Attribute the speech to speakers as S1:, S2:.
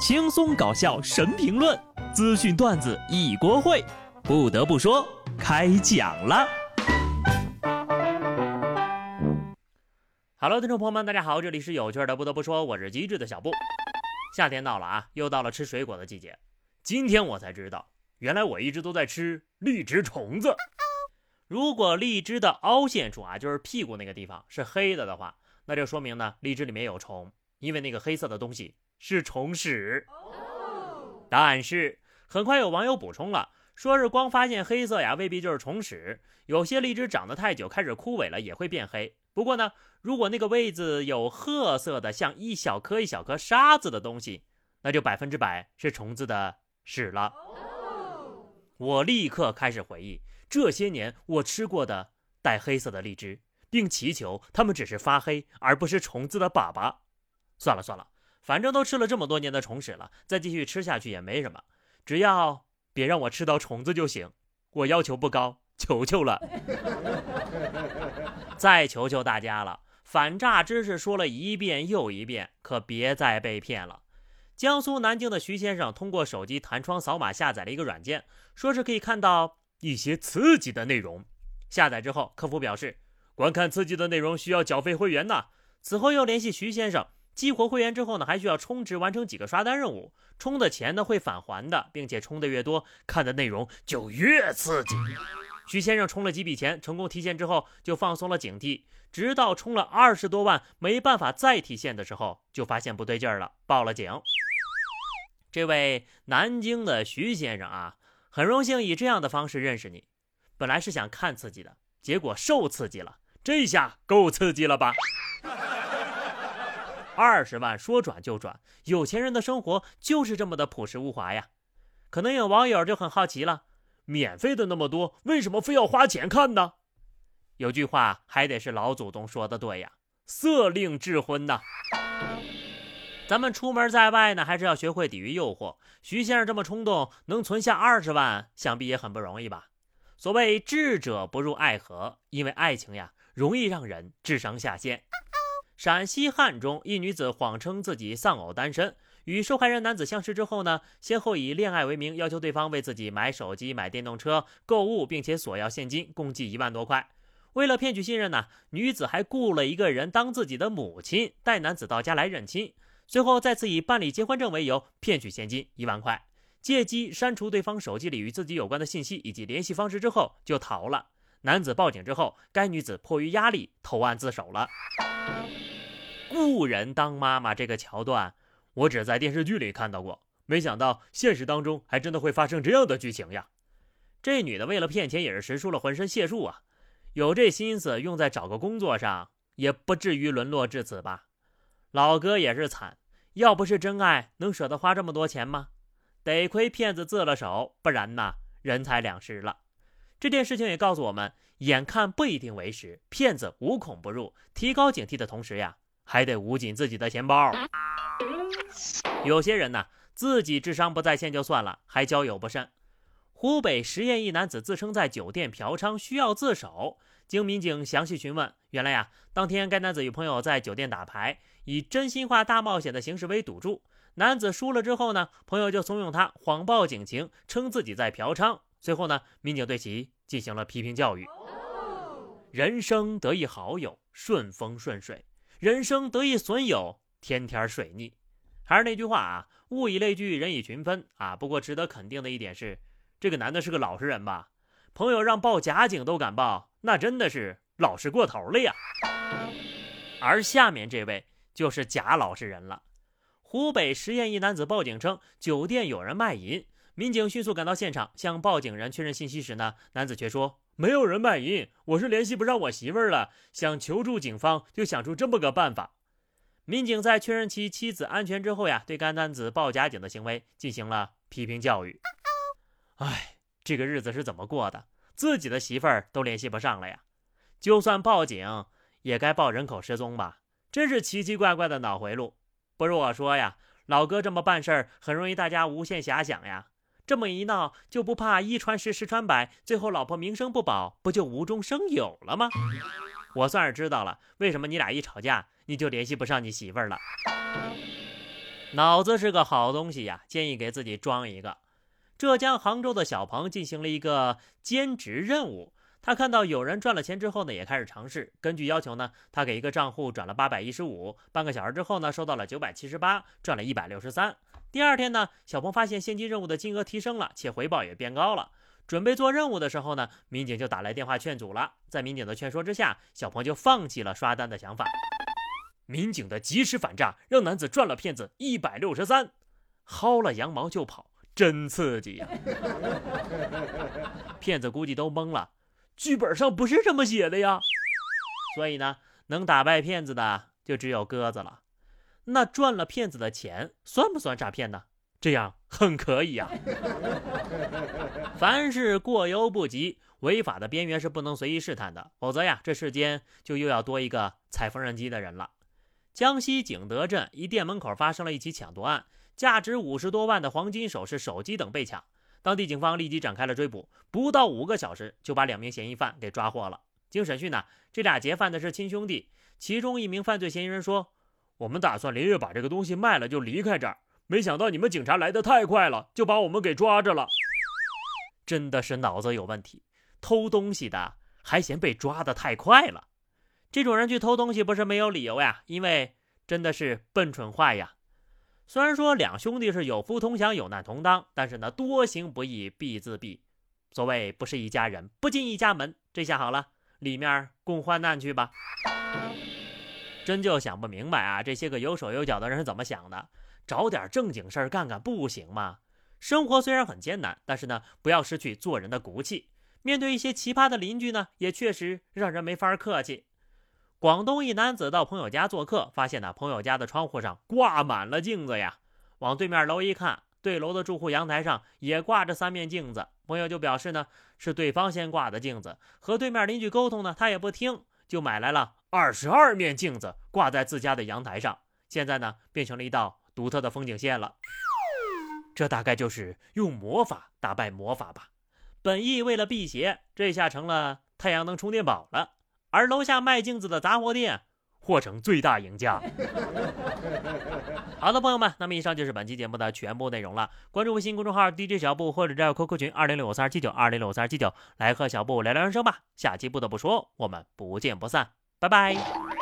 S1: 轻松搞笑神评论，资讯段子一锅烩。不得不说，开讲了。Hello，听众朋友们，大家好，这里是有趣的。不得不说，我是机智的小布。夏天到了啊，又到了吃水果的季节。今天我才知道，原来我一直都在吃荔枝虫子。如果荔枝的凹陷处啊，就是屁股那个地方是黑的的话，那就说明呢，荔枝里面有虫，因为那个黑色的东西是虫屎。但是很快有网友补充了，说是光发现黑色呀，未必就是虫屎。有些荔枝长得太久，开始枯萎了，也会变黑。不过呢，如果那个位置有褐色的，像一小颗一小颗沙子的东西，那就百分之百是虫子的屎了。我立刻开始回忆这些年我吃过的带黑色的荔枝，并祈求它们只是发黑，而不是虫子的粑粑。算了算了，反正都吃了这么多年的虫屎了，再继续吃下去也没什么，只要别让我吃到虫子就行。我要求不高，求求了。再求求大家了，反诈知识说了一遍又一遍，可别再被骗了。江苏南京的徐先生通过手机弹窗扫码下载了一个软件，说是可以看到一些刺激的内容。下载之后，客服表示观看刺激的内容需要缴费会员呢。此后又联系徐先生，激活会员之后呢，还需要充值完成几个刷单任务，充的钱呢会返还的，并且充的越多，看的内容就越刺激。徐先生充了几笔钱，成功提现之后，就放松了警惕，直到充了二十多万没办法再提现的时候，就发现不对劲儿了，报了警。这位南京的徐先生啊，很荣幸以这样的方式认识你。本来是想看刺激的，结果受刺激了，这下够刺激了吧？二十万说转就转，有钱人的生活就是这么的朴实无华呀。可能有网友就很好奇了。免费的那么多，为什么非要花钱看呢？有句话还得是老祖宗说的对呀，“色令智昏”呐。咱们出门在外呢，还是要学会抵御诱惑。徐先生这么冲动，能存下二十万，想必也很不容易吧？所谓智者不入爱河，因为爱情呀，容易让人智商下线。陕西汉中一女子谎称自己丧偶单身。与受害人男子相识之后呢，先后以恋爱为名要求对方为自己买手机、买电动车、购物，并且索要现金，共计一万多块。为了骗取信任呢，女子还雇了一个人当自己的母亲，带男子到家来认亲。随后再次以办理结婚证为由骗取现金一万块，借机删除对方手机里与自己有关的信息以及联系方式之后就逃了。男子报警之后，该女子迫于压力投案自首了。雇人当妈妈这个桥段。我只在电视剧里看到过，没想到现实当中还真的会发生这样的剧情呀！这女的为了骗钱也是使出了浑身解数啊，有这心思用在找个工作上，也不至于沦落至此吧？老哥也是惨，要不是真爱，能舍得花这么多钱吗？得亏骗子自了手，不然呐，人财两失了。这件事情也告诉我们，眼看不一定为实，骗子无孔不入，提高警惕的同时呀，还得捂紧自己的钱包。有些人呢，自己智商不在线就算了，还交友不慎。湖北十堰一男子自称在酒店嫖娼，需要自首。经民警详细询问，原来呀，当天该男子与朋友在酒店打牌，以真心话大冒险的形式为赌注。男子输了之后呢，朋友就怂恿他谎报警情，称自己在嫖娼。随后呢，民警对其进行了批评教育。人生得一好友，顺风顺水；人生得意损友。天天水逆，还是那句话啊，物以类聚，人以群分啊。不过值得肯定的一点是，这个男的是个老实人吧？朋友让报假警都敢报，那真的是老实过头了呀。而下面这位就是假老实人了。湖北十堰一男子报警称酒店有人卖淫，民警迅速赶到现场向报警人确认信息时呢，男子却说没有人卖淫，我是联系不上我媳妇儿了，想求助警方，就想出这么个办法。民警在确认其妻子安全之后呀，对该男子报假警的行为进行了批评教育。哎，这个日子是怎么过的？自己的媳妇儿都联系不上了呀！就算报警，也该报人口失踪吧？真是奇奇怪怪的脑回路。不是我说呀，老哥这么办事儿，很容易大家无限遐想呀。这么一闹，就不怕一传十，十传百，最后老婆名声不保，不就无中生有了吗？我算是知道了，为什么你俩一吵架。你就联系不上你媳妇儿了。脑子是个好东西呀，建议给自己装一个。浙江杭州的小鹏进行了一个兼职任务。他看到有人赚了钱之后呢，也开始尝试。根据要求呢，他给一个账户转了八百一十五，半个小时之后呢，收到了九百七十八，赚了一百六十三。第二天呢，小鹏发现现金任务的金额提升了，且回报也变高了。准备做任务的时候呢，民警就打来电话劝阻了。在民警的劝说之下，小鹏就放弃了刷单的想法。民警的及时反诈，让男子赚了骗子一百六十三，薅了羊毛就跑，真刺激呀！骗子估计都懵了。剧本上不是这么写的呀，所以呢，能打败骗子的就只有鸽子了。那赚了骗子的钱算不算诈骗呢？这样很可以呀。凡是过犹不及，违法的边缘是不能随意试探的，否则呀，这世间就又要多一个踩缝纫机的人了。江西景德镇一店门口发生了一起抢夺案，价值五十多万的黄金首饰、手机等被抢。当地警方立即展开了追捕，不到五个小时就把两名嫌疑犯给抓获了。经审讯呢，这俩劫犯的是亲兄弟。其中一名犯罪嫌疑人说：“我们打算连夜把这个东西卖了就离开这儿，没想到你们警察来得太快了，就把我们给抓着了。”真的是脑子有问题，偷东西的还嫌被抓的太快了。这种人去偷东西不是没有理由呀，因为真的是笨蠢坏呀。虽然说两兄弟是有福同享有难同当，但是呢，多行不义必自毙。所谓不是一家人，不进一家门。这下好了，里面共患难去吧。真就想不明白啊，这些个有手有脚的人是怎么想的？找点正经事儿干干不行吗？生活虽然很艰难，但是呢，不要失去做人的骨气。面对一些奇葩的邻居呢，也确实让人没法客气。广东一男子到朋友家做客，发现呢朋友家的窗户上挂满了镜子呀。往对面楼一看，对楼的住户阳台上也挂着三面镜子。朋友就表示呢是对方先挂的镜子，和对面邻居沟通呢他也不听，就买来了二十二面镜子挂在自家的阳台上。现在呢变成了一道独特的风景线了。这大概就是用魔法打败魔法吧。本意为了辟邪，这下成了太阳能充电宝了。而楼下卖镜子的杂货店或成最大赢家。好的，朋友们，那么以上就是本期节目的全部内容了。关注微信公众号 DJ 小布，或者加入 QQ 群二零六五三二七九二零六五三二七九，来和小布聊聊人生吧。下期不得不说，我们不见不散，拜拜。